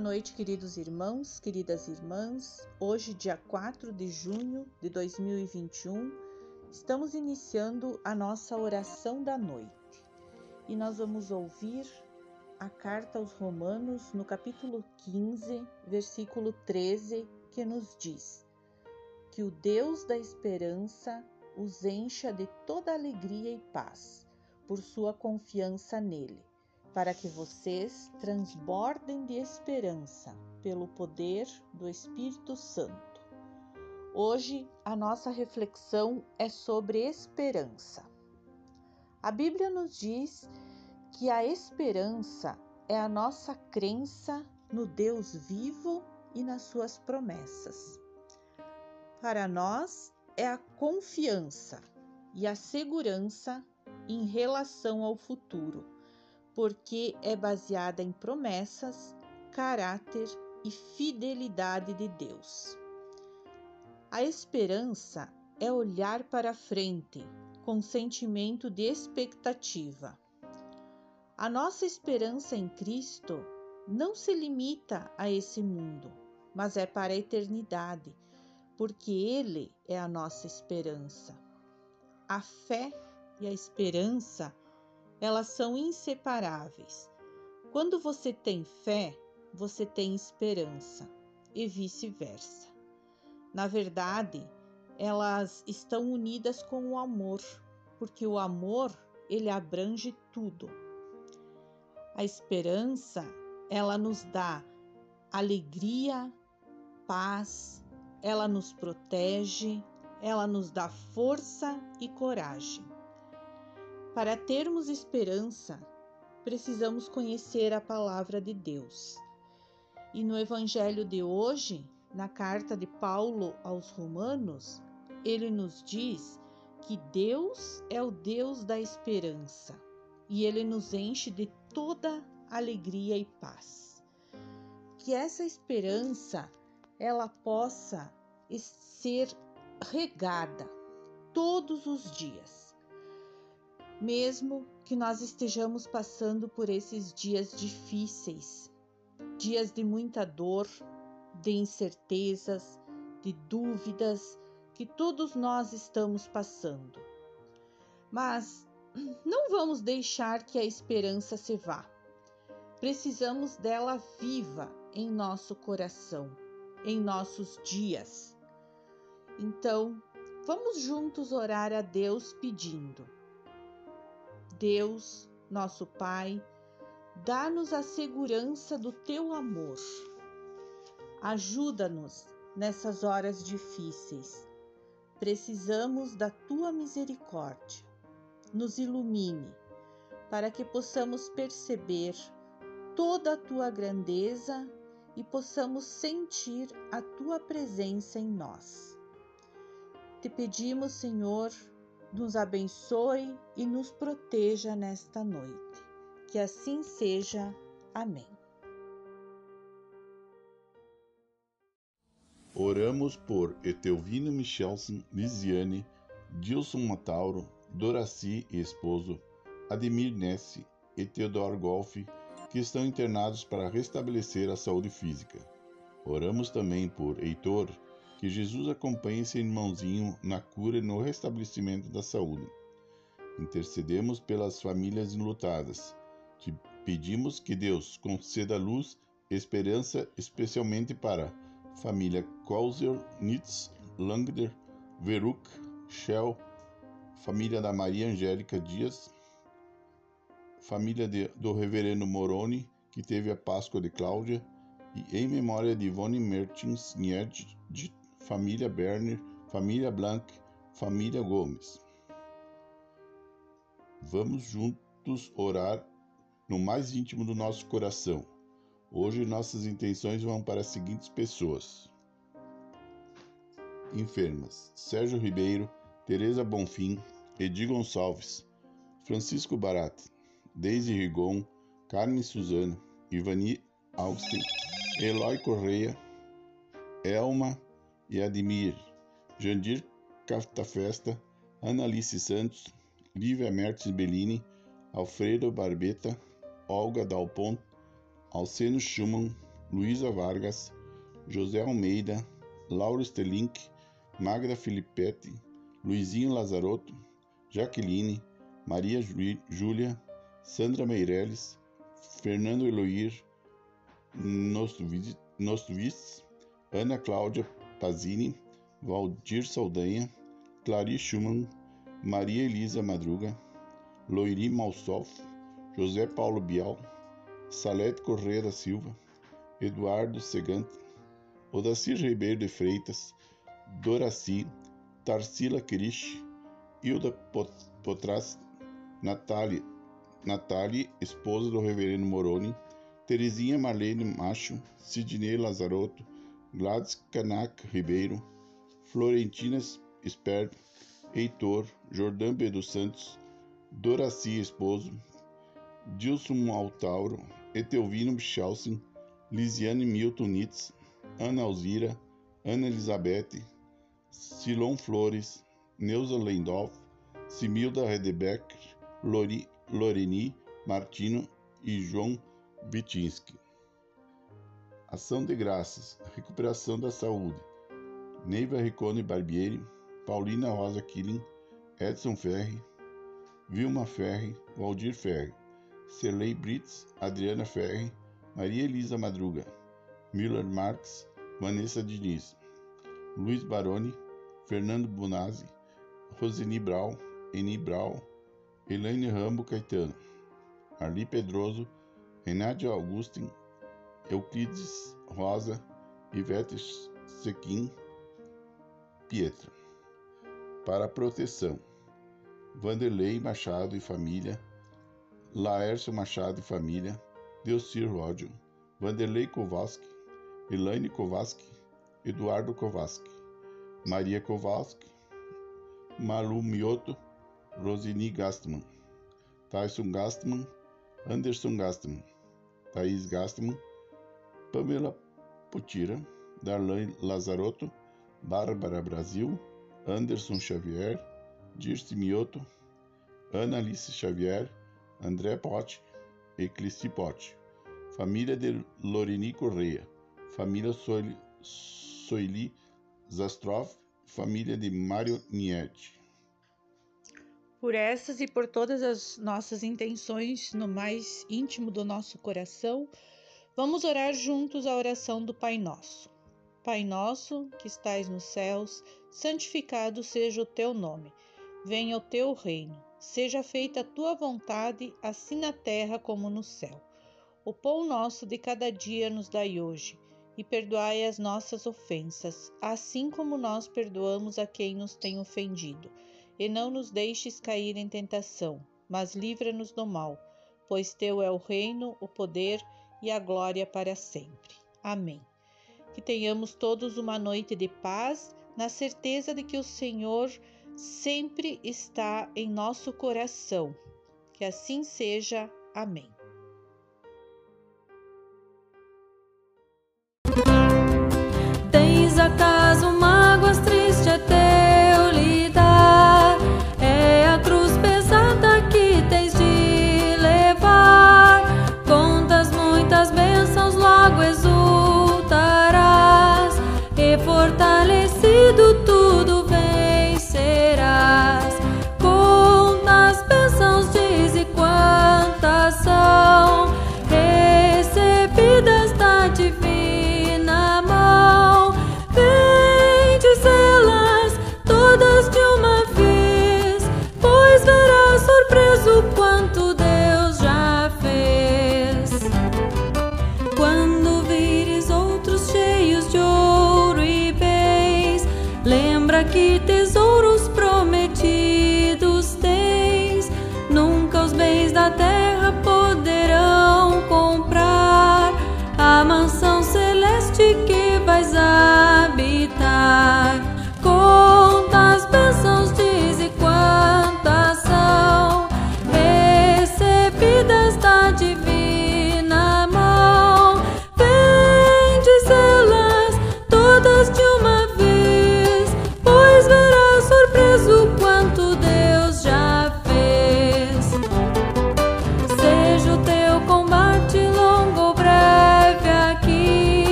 Noite, queridos irmãos, queridas irmãs. Hoje, dia 4 de junho de 2021, estamos iniciando a nossa oração da noite e nós vamos ouvir a carta aos Romanos no capítulo 15, versículo 13, que nos diz: Que o Deus da esperança os encha de toda alegria e paz por sua confiança nele para que vocês transbordem de esperança pelo poder do Espírito Santo. Hoje a nossa reflexão é sobre esperança. A Bíblia nos diz que a esperança é a nossa crença no Deus vivo e nas suas promessas. Para nós é a confiança e a segurança em relação ao futuro porque é baseada em promessas, caráter e fidelidade de Deus. A esperança é olhar para frente com sentimento de expectativa. A nossa esperança em Cristo não se limita a esse mundo, mas é para a eternidade, porque Ele é a nossa esperança. A fé e a esperança elas são inseparáveis. Quando você tem fé, você tem esperança e vice-versa. Na verdade, elas estão unidas com o amor, porque o amor, ele abrange tudo. A esperança, ela nos dá alegria, paz, ela nos protege, ela nos dá força e coragem. Para termos esperança, precisamos conhecer a palavra de Deus. E no evangelho de hoje, na carta de Paulo aos Romanos, ele nos diz que Deus é o Deus da esperança e ele nos enche de toda alegria e paz. Que essa esperança ela possa ser regada todos os dias mesmo que nós estejamos passando por esses dias difíceis, dias de muita dor, de incertezas, de dúvidas que todos nós estamos passando. Mas não vamos deixar que a esperança se vá. Precisamos dela viva em nosso coração, em nossos dias. Então, vamos juntos orar a Deus pedindo Deus, nosso Pai, dá-nos a segurança do teu amor. Ajuda-nos nessas horas difíceis. Precisamos da tua misericórdia. Nos ilumine para que possamos perceber toda a tua grandeza e possamos sentir a tua presença em nós. Te pedimos, Senhor, nos abençoe e nos proteja nesta noite. Que assim seja. Amém. Oramos por Etelvino Michelson Lisiane, Dilson Matauro, Doraci e esposo, Ademir Nesse e Teodoro Golfe, que estão internados para restabelecer a saúde física. Oramos também por Heitor, que Jesus acompanhe esse irmãozinho na cura e no restabelecimento da saúde. Intercedemos pelas famílias enlutadas. Te pedimos que Deus conceda luz e esperança, especialmente para família Kauser, Nitz, Langder, Veruk, Shell, família da Maria Angélica Dias, família de, do reverendo Moroni, que teve a Páscoa de Cláudia, e em memória de Ivone Mertins de família Berner, família Blanc, família Gomes. Vamos juntos orar no mais íntimo do nosso coração. Hoje nossas intenções vão para as seguintes pessoas: enfermas: Sérgio Ribeiro, Teresa Bonfim, Edi Gonçalves, Francisco Barat, Deise Rigon, Carmen Suzano, Ivani Augustin, Eloy Correia, Elma e Admir, Jandir Caftafesta, Analice Santos, Lívia Mertes Bellini, Alfredo Barbeta, Olga Dalpont, Alceno Schumann, Luísa Vargas, José Almeida, Laura Stelink, Magda Filippetti, Luizinho Lazarotto, Jaqueline, Maria Júlia, Sandra Meirelles, Fernando Eloir Nostovitz, Ana Cláudia Pazini, Valdir Saldanha, Clarice Schumann, Maria Elisa Madruga, Loiri Malsoff, José Paulo Bial, Salete Correia da Silva, Eduardo Segante, Odacir Ribeiro de Freitas, Doraci, Tarsila Krish, Hilda Potras, Natália, Natália, esposa do reverendo Moroni, Terezinha Marlene Macho, Sidney Lazarotto, Gladys Canac Ribeiro, Florentina Sper, Heitor, Jordão B. dos Santos, Doraci Esposo, Dilson Altauro, Etelvino Bichalsen, Lisiane Milton Nitz, Ana Alzira, Ana Elizabeth, Silon Flores, Neuza Lendorf, Similda Redebecker, Lori, Loreni Martino e João Vitinski. Ação de graças, recuperação da saúde. Neiva Ricone Barbieri, Paulina Rosa Killing, Edson Ferri, Vilma Ferri, Valdir Ferri, Celei Brits, Adriana Ferri, Maria Elisa Madruga, Miller Marx, Vanessa Diniz, Luiz Baroni, Fernando Bonazzi, Rosini Brau, Eni Brau, Elaine Rambo Caetano, Arli Pedroso, Renate Augustin, Euclides Rosa, Ivete Sequim, Pietra. Para proteção, Vanderlei Machado e família, Laércio Machado e família, Delcir Ródio, Vanderlei Kowalski, Elaine Kowalski, Eduardo Kowalski, Maria Kowalski, Malu Mioto, Rosini Gastman, Tyson Gastman, Anderson Gastman, Thaís Gastman, Pamela Potira, Darlan Lazarotto, Bárbara Brasil, Anderson Xavier, Dirce Mioto, Ana Alice Xavier, André Pote, Eclissi Pote, família de Lorini Correia, família Soili, Soili Zastrov, família de Mário Nietzsche. Por essas e por todas as nossas intenções no mais íntimo do nosso coração, vamos orar juntos a oração do Pai Nosso. Pai nosso, que estais nos céus, santificado seja o teu nome. Venha o teu reino. Seja feita a tua vontade, assim na terra como no céu. O pão nosso de cada dia nos dai hoje, e perdoai as nossas ofensas, assim como nós perdoamos a quem nos tem ofendido. E não nos deixes cair em tentação, mas livra-nos do mal, pois teu é o reino, o poder e a glória para sempre. Amém. Que tenhamos todos uma noite de paz, na certeza de que o Senhor sempre está em nosso coração. Que assim seja. Amém.